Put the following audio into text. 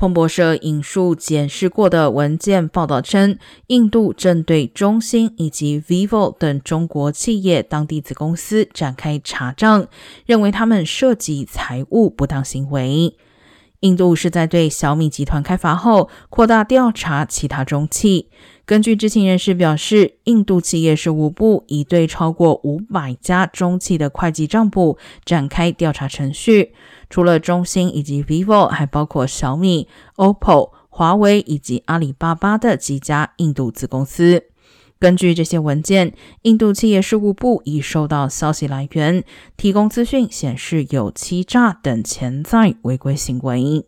彭博社引述检视过的文件报道称，印度正对中兴以及 vivo 等中国企业当地子公司展开查账，认为他们涉及财务不当行为。印度是在对小米集团开罚后，扩大调查其他中企。根据知情人士表示，印度企业事务部已对超过五百家中企的会计账簿展开调查程序。除了中兴以及 vivo，还包括小米、OPPO、华为以及阿里巴巴的几家印度子公司。根据这些文件，印度企业事务部已收到消息来源，提供资讯显示有欺诈等潜在违规行为。